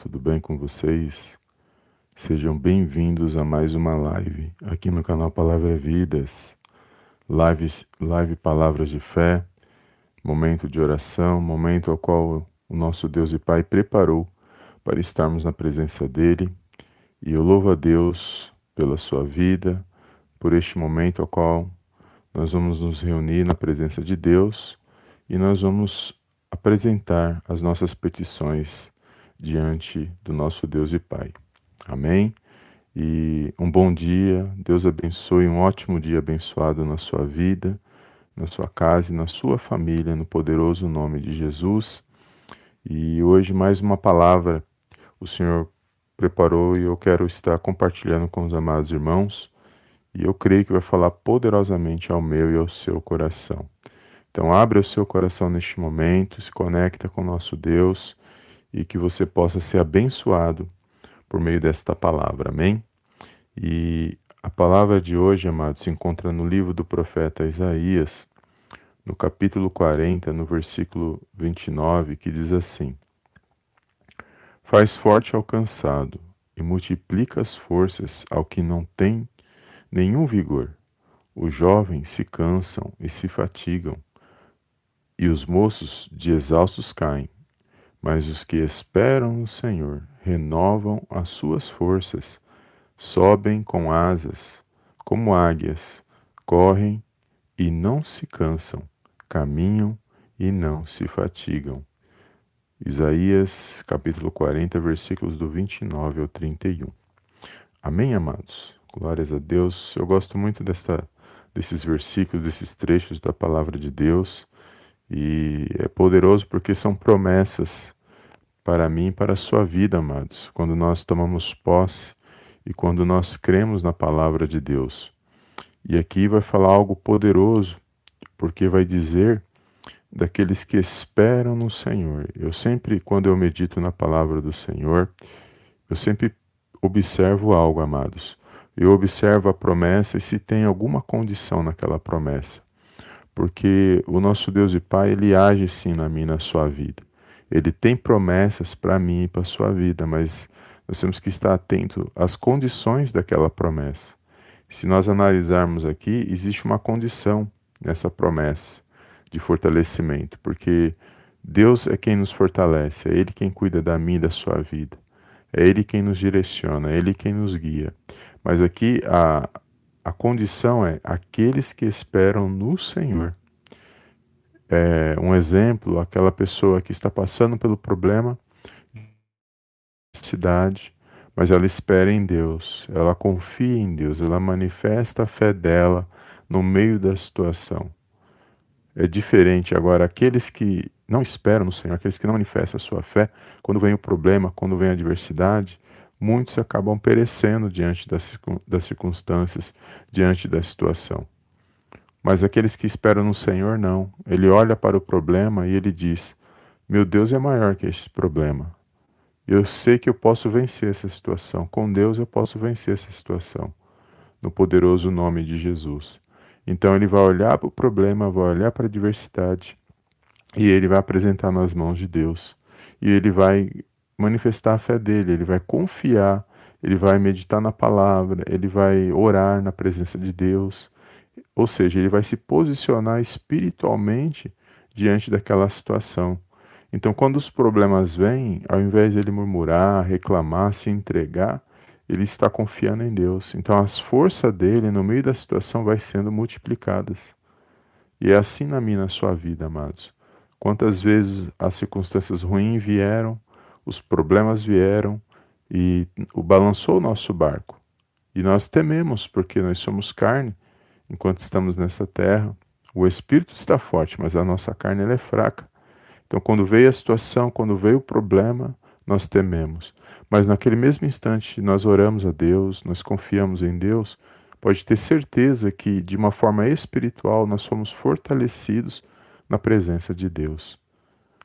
tudo bem com vocês? Sejam bem-vindos a mais uma live aqui no canal Palavra Vidas. Live, live Palavras de Fé, momento de oração, momento ao qual o nosso Deus e Pai preparou para estarmos na presença dEle. E eu louvo a Deus pela sua vida, por este momento ao qual nós vamos nos reunir na presença de Deus e nós vamos apresentar as nossas petições diante do nosso Deus e Pai. Amém? E um bom dia, Deus abençoe, um ótimo dia abençoado na sua vida, na sua casa e na sua família, no poderoso nome de Jesus. E hoje mais uma palavra o Senhor preparou e eu quero estar compartilhando com os amados irmãos. E eu creio que vai falar poderosamente ao meu e ao seu coração. Então, abre o seu coração neste momento, se conecta com o nosso Deus e que você possa ser abençoado por meio desta palavra. Amém? E a palavra de hoje, amados, se encontra no livro do profeta Isaías, no capítulo 40, no versículo 29, que diz assim: Faz forte ao cansado e multiplica as forças ao que não tem nenhum vigor. Os jovens se cansam e se fatigam e os moços de exaustos caem, mas os que esperam no Senhor renovam as suas forças, sobem com asas, como águias, correm e não se cansam, caminham e não se fatigam. Isaías capítulo 40, versículos do 29 ao 31. Amém, amados? Glórias a Deus. Eu gosto muito desta, desses versículos, desses trechos da palavra de Deus. E é poderoso porque são promessas para mim e para a sua vida, amados, quando nós tomamos posse e quando nós cremos na palavra de Deus. E aqui vai falar algo poderoso, porque vai dizer daqueles que esperam no Senhor. Eu sempre, quando eu medito na palavra do Senhor, eu sempre observo algo, amados. Eu observo a promessa e se tem alguma condição naquela promessa porque o nosso Deus e Pai, ele age sim na minha na sua vida. Ele tem promessas para mim e para sua vida, mas nós temos que estar atento às condições daquela promessa. Se nós analisarmos aqui, existe uma condição nessa promessa de fortalecimento, porque Deus é quem nos fortalece, é Ele quem cuida da minha e da sua vida, é Ele quem nos direciona, é Ele quem nos guia. Mas aqui a, a condição é aqueles que esperam no Senhor. É, um exemplo, aquela pessoa que está passando pelo problema, cidade, mas ela espera em Deus, ela confia em Deus, ela manifesta a fé dela no meio da situação. É diferente agora aqueles que não esperam no Senhor, aqueles que não manifestam a sua fé, quando vem o problema, quando vem a adversidade, muitos acabam perecendo diante das, circunstâncias, diante da situação. Mas aqueles que esperam no Senhor, não. Ele olha para o problema e ele diz: Meu Deus é maior que este problema. Eu sei que eu posso vencer essa situação. Com Deus eu posso vencer essa situação. No poderoso nome de Jesus. Então ele vai olhar para o problema, vai olhar para a adversidade e ele vai apresentar nas mãos de Deus. E ele vai manifestar a fé dele, ele vai confiar, ele vai meditar na palavra, ele vai orar na presença de Deus. Ou seja, ele vai se posicionar espiritualmente diante daquela situação. Então, quando os problemas vêm, ao invés de ele murmurar, reclamar, se entregar, ele está confiando em Deus. Então, as forças dele no meio da situação vai sendo multiplicadas. E é assim na minha na sua vida, amados. Quantas vezes as circunstâncias ruins vieram, os problemas vieram e o balançou o nosso barco. E nós tememos, porque nós somos carne enquanto estamos nessa terra. O espírito está forte, mas a nossa carne ela é fraca. Então, quando veio a situação, quando veio o problema, nós tememos. Mas naquele mesmo instante, nós oramos a Deus, nós confiamos em Deus, pode ter certeza que, de uma forma espiritual, nós somos fortalecidos na presença de Deus.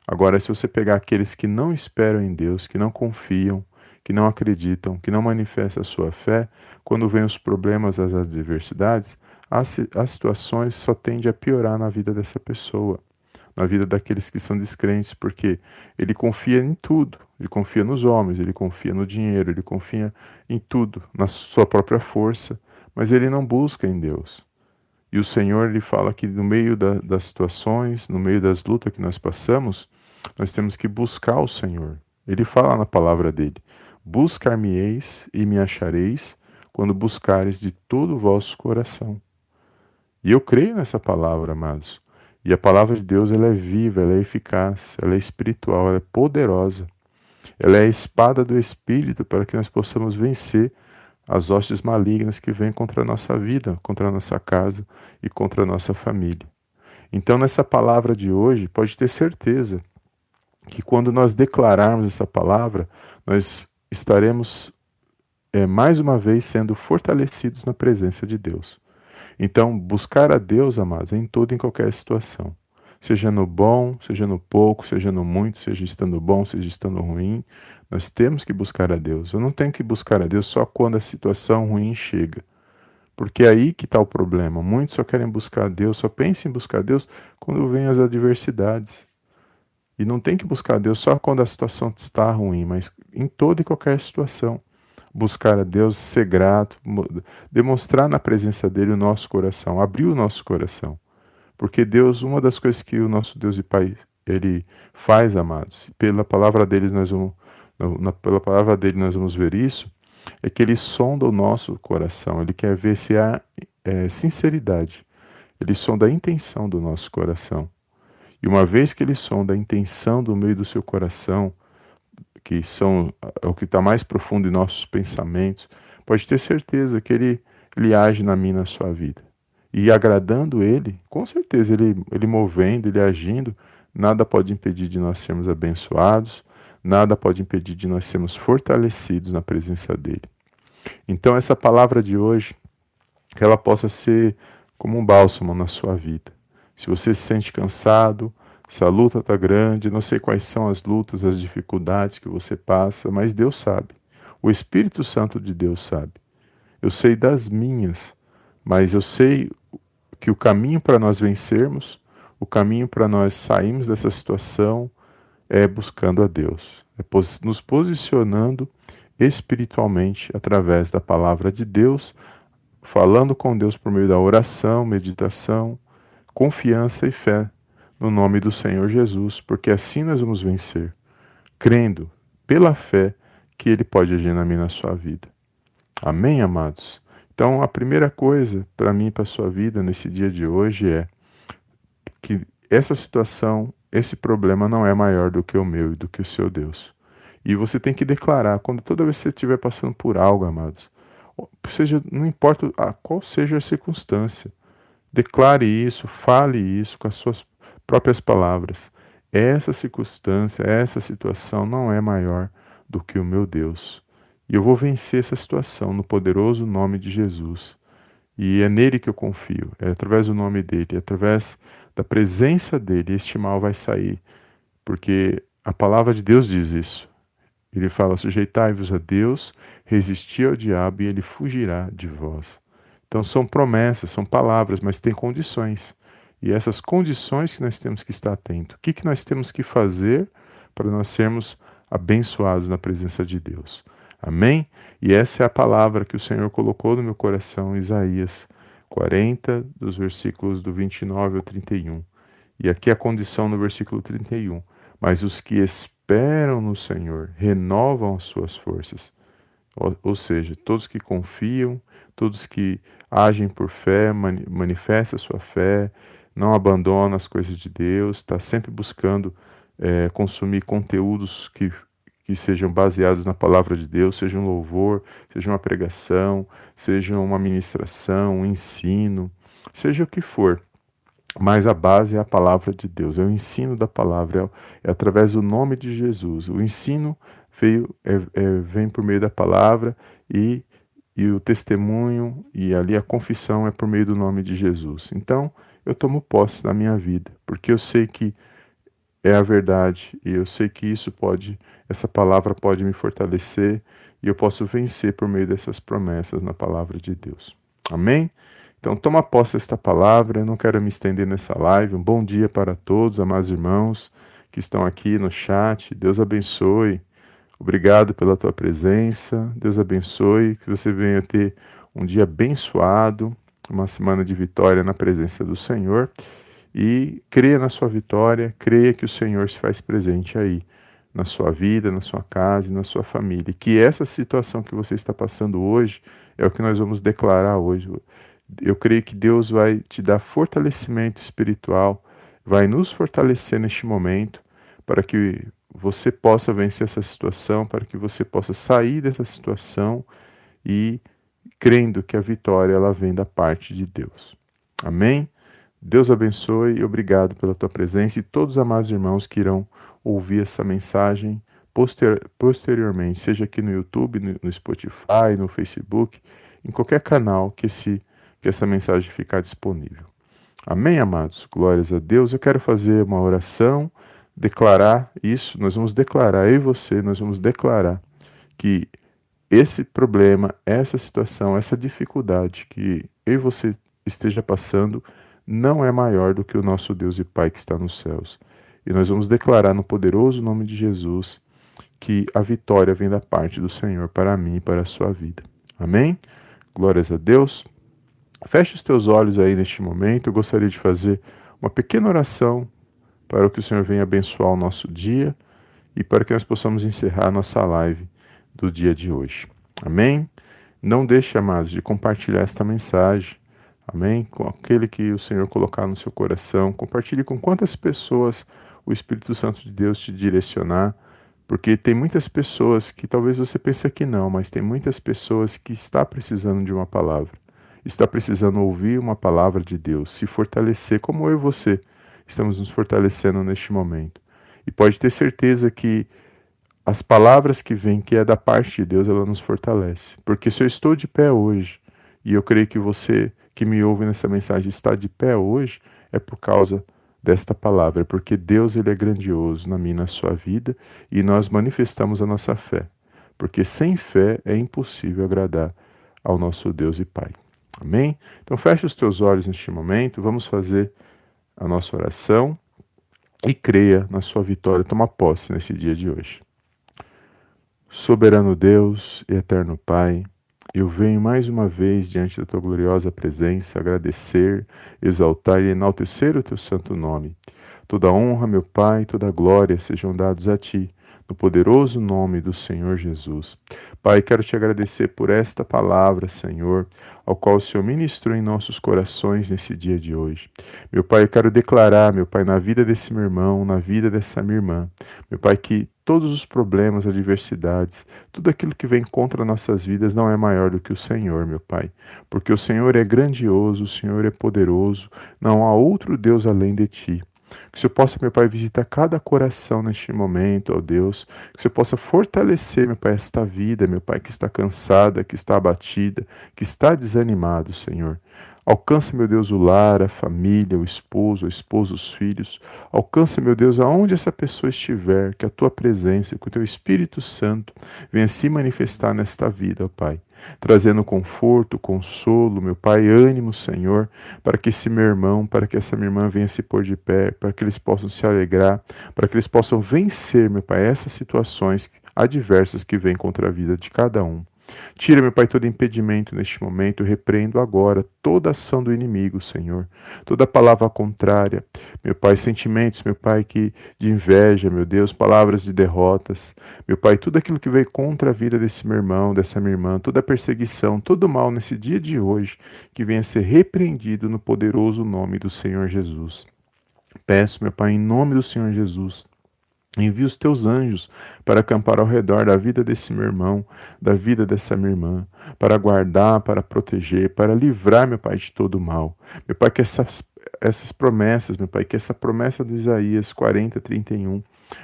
Agora, se você pegar aqueles que não esperam em Deus, que não confiam, que não acreditam, que não manifestam a sua fé, quando vêm os problemas, as adversidades, as, as situações só tendem a piorar na vida dessa pessoa. na vida daqueles que são descrentes, porque ele confia em tudo. Ele confia nos homens, ele confia no dinheiro, ele confia em tudo, na sua própria força, mas ele não busca em Deus. E o Senhor ele fala que no meio da, das situações, no meio das lutas que nós passamos, nós temos que buscar o Senhor. Ele fala na palavra dele: Buscar-me-eis e me achareis quando buscares de todo o vosso coração. E eu creio nessa palavra, amados. E a palavra de Deus ela é viva, ela é eficaz, ela é espiritual, ela é poderosa. Ela é a espada do Espírito para que nós possamos vencer as hostes malignas que vêm contra a nossa vida, contra a nossa casa e contra a nossa família. Então, nessa palavra de hoje, pode ter certeza que quando nós declararmos essa palavra, nós estaremos é, mais uma vez sendo fortalecidos na presença de Deus. Então, buscar a Deus, amados, é em toda e em qualquer situação. Seja no bom, seja no pouco, seja no muito, seja estando bom, seja estando ruim, nós temos que buscar a Deus. Eu não tenho que buscar a Deus só quando a situação ruim chega. Porque é aí que está o problema. Muitos só querem buscar a Deus, só pensam em buscar a Deus quando vêm as adversidades. E não tem que buscar a Deus só quando a situação está ruim, mas em toda e qualquer situação. Buscar a Deus, ser grato, demonstrar na presença dele o nosso coração, abrir o nosso coração. Porque Deus, uma das coisas que o nosso Deus e Pai, ele faz, amados, pela palavra dele nós vamos, na, pela palavra dele nós vamos ver isso, é que ele sonda o nosso coração, ele quer ver se há é, sinceridade, ele sonda a intenção do nosso coração. E uma vez que ele sonda a intenção do meio do seu coração, que são é o que está mais profundo em nossos pensamentos, pode ter certeza que ele, ele age na minha na sua vida. E agradando ele, com certeza, ele, ele movendo, ele agindo, nada pode impedir de nós sermos abençoados, nada pode impedir de nós sermos fortalecidos na presença dele. Então, essa palavra de hoje, que ela possa ser como um bálsamo na sua vida. Se você se sente cansado, se a luta está grande, não sei quais são as lutas, as dificuldades que você passa, mas Deus sabe. O Espírito Santo de Deus sabe. Eu sei das minhas, mas eu sei que o caminho para nós vencermos, o caminho para nós sairmos dessa situação é buscando a Deus, é nos posicionando espiritualmente através da palavra de Deus, falando com Deus por meio da oração, meditação, confiança e fé no nome do Senhor Jesus, porque assim nós vamos vencer, crendo pela fé que Ele pode agir na minha na sua vida. Amém, amados? Então, a primeira coisa para mim e para a sua vida nesse dia de hoje é que essa situação, esse problema não é maior do que o meu e do que o seu Deus. E você tem que declarar, quando toda vez que você estiver passando por algo, amados, seja, não importa a qual seja a circunstância, Declare isso, fale isso com as suas próprias palavras. Essa circunstância, essa situação não é maior do que o meu Deus. E eu vou vencer essa situação no poderoso nome de Jesus. E é nele que eu confio, é através do nome dele, é através da presença dele, este mal vai sair. Porque a palavra de Deus diz isso. Ele fala: sujeitai-vos a Deus, resisti ao diabo e ele fugirá de vós. Então são promessas, são palavras, mas tem condições. E essas condições que nós temos que estar atento. O que, que nós temos que fazer para nós sermos abençoados na presença de Deus? Amém? E essa é a palavra que o Senhor colocou no meu coração, Isaías 40, dos versículos do 29 ao 31. E aqui a condição no versículo 31. Mas os que esperam no Senhor renovam as suas forças. Ou, ou seja, todos que confiam, todos que agem por fé, manifestam a sua fé, não abandonam as coisas de Deus, está sempre buscando é, consumir conteúdos que, que sejam baseados na palavra de Deus, seja um louvor, seja uma pregação, seja uma ministração, um ensino, seja o que for. Mas a base é a palavra de Deus, é o ensino da palavra, é, é através do nome de Jesus. O ensino veio, é, é, vem por meio da palavra e e o testemunho e ali a confissão é por meio do nome de Jesus. Então, eu tomo posse da minha vida, porque eu sei que é a verdade e eu sei que isso pode, essa palavra pode me fortalecer e eu posso vencer por meio dessas promessas na palavra de Deus. Amém? Então, toma posse desta palavra. Eu não quero me estender nessa live. Um bom dia para todos, amados irmãos que estão aqui no chat. Deus abençoe. Obrigado pela tua presença. Deus abençoe. Que você venha ter um dia abençoado, uma semana de vitória na presença do Senhor. E creia na sua vitória, creia que o Senhor se faz presente aí, na sua vida, na sua casa e na sua família. E que essa situação que você está passando hoje é o que nós vamos declarar hoje. Eu creio que Deus vai te dar fortalecimento espiritual, vai nos fortalecer neste momento, para que você possa vencer essa situação, para que você possa sair dessa situação e crendo que a vitória ela vem da parte de Deus. Amém? Deus abençoe e obrigado pela tua presença e todos os amados irmãos que irão ouvir essa mensagem poster posteriormente, seja aqui no YouTube, no, no Spotify, no Facebook, em qualquer canal que, esse, que essa mensagem ficar disponível. Amém, amados? Glórias a Deus. Eu quero fazer uma oração, declarar isso. Nós vamos declarar, eu e você, nós vamos declarar que esse problema, essa situação, essa dificuldade que eu e você esteja passando não é maior do que o nosso Deus e Pai que está nos céus. E nós vamos declarar no poderoso nome de Jesus que a vitória vem da parte do Senhor para mim e para a sua vida. Amém? Glórias a Deus. Feche os teus olhos aí neste momento. Eu gostaria de fazer uma pequena oração para que o Senhor venha abençoar o nosso dia e para que nós possamos encerrar a nossa live do dia de hoje. Amém? Não deixe, amados, de compartilhar esta mensagem. Amém? Com aquele que o Senhor colocar no seu coração. Compartilhe com quantas pessoas o Espírito Santo de Deus te direcionar. Porque tem muitas pessoas que talvez você pense que não, mas tem muitas pessoas que está precisando de uma palavra. Está precisando ouvir uma palavra de Deus, se fortalecer, como eu e você estamos nos fortalecendo neste momento. E pode ter certeza que as palavras que vêm, que é da parte de Deus, ela nos fortalece. Porque se eu estou de pé hoje, e eu creio que você que me ouve nessa mensagem está de pé hoje, é por causa desta palavra, porque Deus ele é grandioso na minha e na sua vida, e nós manifestamos a nossa fé. Porque sem fé é impossível agradar ao nosso Deus e Pai. Amém? Então feche os teus olhos neste momento, vamos fazer a nossa oração e creia na sua vitória, toma posse nesse dia de hoje. Soberano Deus e eterno Pai, eu venho mais uma vez diante da tua gloriosa presença agradecer, exaltar e enaltecer o teu santo nome. Toda honra, meu Pai, toda glória sejam dados a ti, no poderoso nome do Senhor Jesus. Pai, quero te agradecer por esta palavra, Senhor, ao qual o Senhor ministrou em nossos corações nesse dia de hoje. Meu Pai, eu quero declarar, meu Pai, na vida desse meu irmão, na vida dessa minha irmã, meu Pai, que todos os problemas, adversidades, tudo aquilo que vem contra nossas vidas não é maior do que o Senhor, meu Pai. Porque o Senhor é grandioso, o Senhor é poderoso, não há outro Deus além de ti. Que o Senhor possa, meu Pai, visitar cada coração neste momento, ó Deus. Que o Senhor possa fortalecer, meu Pai, esta vida, meu Pai, que está cansada, que está abatida, que está desanimado, Senhor. Alcança, meu Deus, o lar, a família, o esposo, a esposa, os filhos. Alcança, meu Deus, aonde essa pessoa estiver, que a tua presença, que o teu Espírito Santo venha se manifestar nesta vida, ó Pai trazendo conforto, consolo, meu Pai, ânimo, Senhor, para que esse meu irmão, para que essa minha irmã venha se pôr de pé, para que eles possam se alegrar, para que eles possam vencer, meu Pai, essas situações adversas que vêm contra a vida de cada um. Tira, meu Pai, todo impedimento neste momento. Eu repreendo agora toda ação do inimigo, Senhor. Toda palavra contrária, meu Pai, sentimentos, meu Pai, que de inveja, meu Deus, palavras de derrotas. Meu Pai, tudo aquilo que veio contra a vida desse meu irmão, dessa minha irmã, toda perseguição, todo mal nesse dia de hoje, que venha ser repreendido no poderoso nome do Senhor Jesus. Peço, meu Pai, em nome do Senhor Jesus Envia os teus anjos para acampar ao redor da vida desse meu irmão, da vida dessa minha irmã, para guardar, para proteger, para livrar, meu Pai, de todo mal. Meu Pai, que essas, essas promessas, meu Pai, que essa promessa de Isaías 40, 31,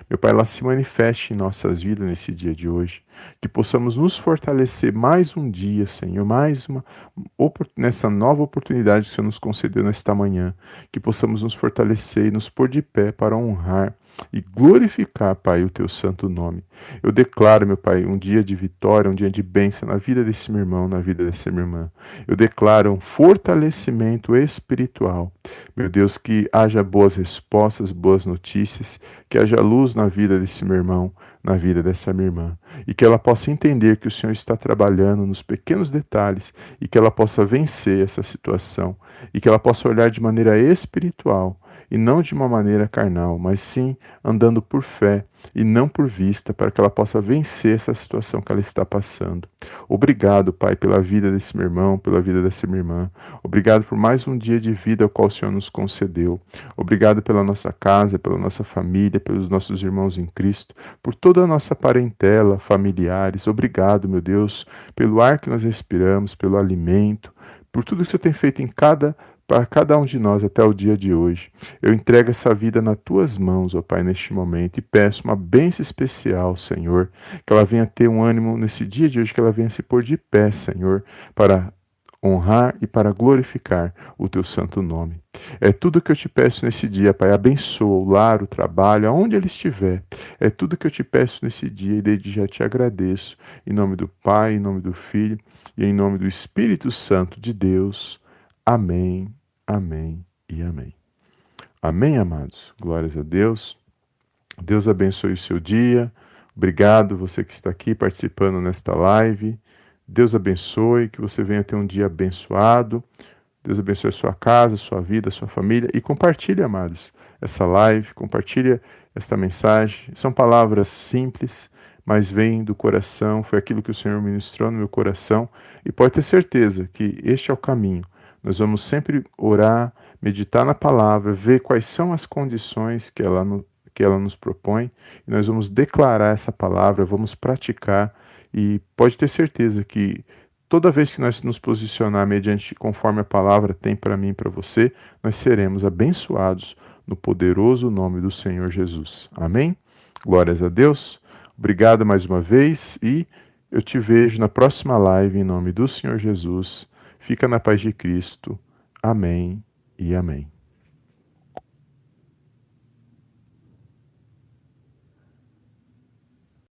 meu Pai, ela se manifeste em nossas vidas nesse dia de hoje. Que possamos nos fortalecer mais um dia, Senhor, mais uma nessa nova oportunidade que o Senhor nos concedeu nesta manhã. Que possamos nos fortalecer e nos pôr de pé para honrar e glorificar, Pai, o teu santo nome. Eu declaro, meu Pai, um dia de vitória, um dia de bênção na vida desse meu irmão, na vida dessa minha irmã. Eu declaro um fortalecimento espiritual. Meu Deus, que haja boas respostas, boas notícias, que haja luz na vida desse meu irmão, na vida dessa minha irmã. E que ela possa entender que o Senhor está trabalhando nos pequenos detalhes e que ela possa vencer essa situação e que ela possa olhar de maneira espiritual e não de uma maneira carnal, mas sim andando por fé e não por vista, para que ela possa vencer essa situação que ela está passando. Obrigado, Pai, pela vida desse meu irmão, pela vida dessa minha irmã. Obrigado por mais um dia de vida ao qual o Senhor nos concedeu. Obrigado pela nossa casa, pela nossa família, pelos nossos irmãos em Cristo, por toda a nossa parentela, familiares. Obrigado, meu Deus, pelo ar que nós respiramos, pelo alimento, por tudo que o Senhor tem feito em cada para cada um de nós até o dia de hoje. Eu entrego essa vida nas tuas mãos, ó Pai, neste momento, e peço uma bênção especial, Senhor, que ela venha ter um ânimo nesse dia de hoje, que ela venha se pôr de pé, Senhor, para honrar e para glorificar o teu santo nome. É tudo que eu te peço nesse dia, Pai. Abençoa o lar, o trabalho, aonde ele estiver. É tudo que eu te peço nesse dia e desde já te agradeço. Em nome do Pai, em nome do Filho e em nome do Espírito Santo de Deus. Amém Amém e amém. Amém, amados. Glórias a Deus. Deus abençoe o seu dia. Obrigado você que está aqui participando nesta live. Deus abençoe, que você venha ter um dia abençoado. Deus abençoe a sua casa, a sua vida, a sua família e compartilhe, amados, essa live, compartilhe esta mensagem. São palavras simples, mas vêm do coração, foi aquilo que o Senhor ministrou no meu coração e pode ter certeza que este é o caminho nós vamos sempre orar, meditar na palavra, ver quais são as condições que ela, que ela nos propõe, e nós vamos declarar essa palavra, vamos praticar, e pode ter certeza que toda vez que nós nos posicionar mediante conforme a palavra tem para mim e para você, nós seremos abençoados no poderoso nome do Senhor Jesus. Amém? Glórias a Deus. Obrigado mais uma vez e eu te vejo na próxima live em nome do Senhor Jesus. Fica na paz de Cristo. Amém e amém.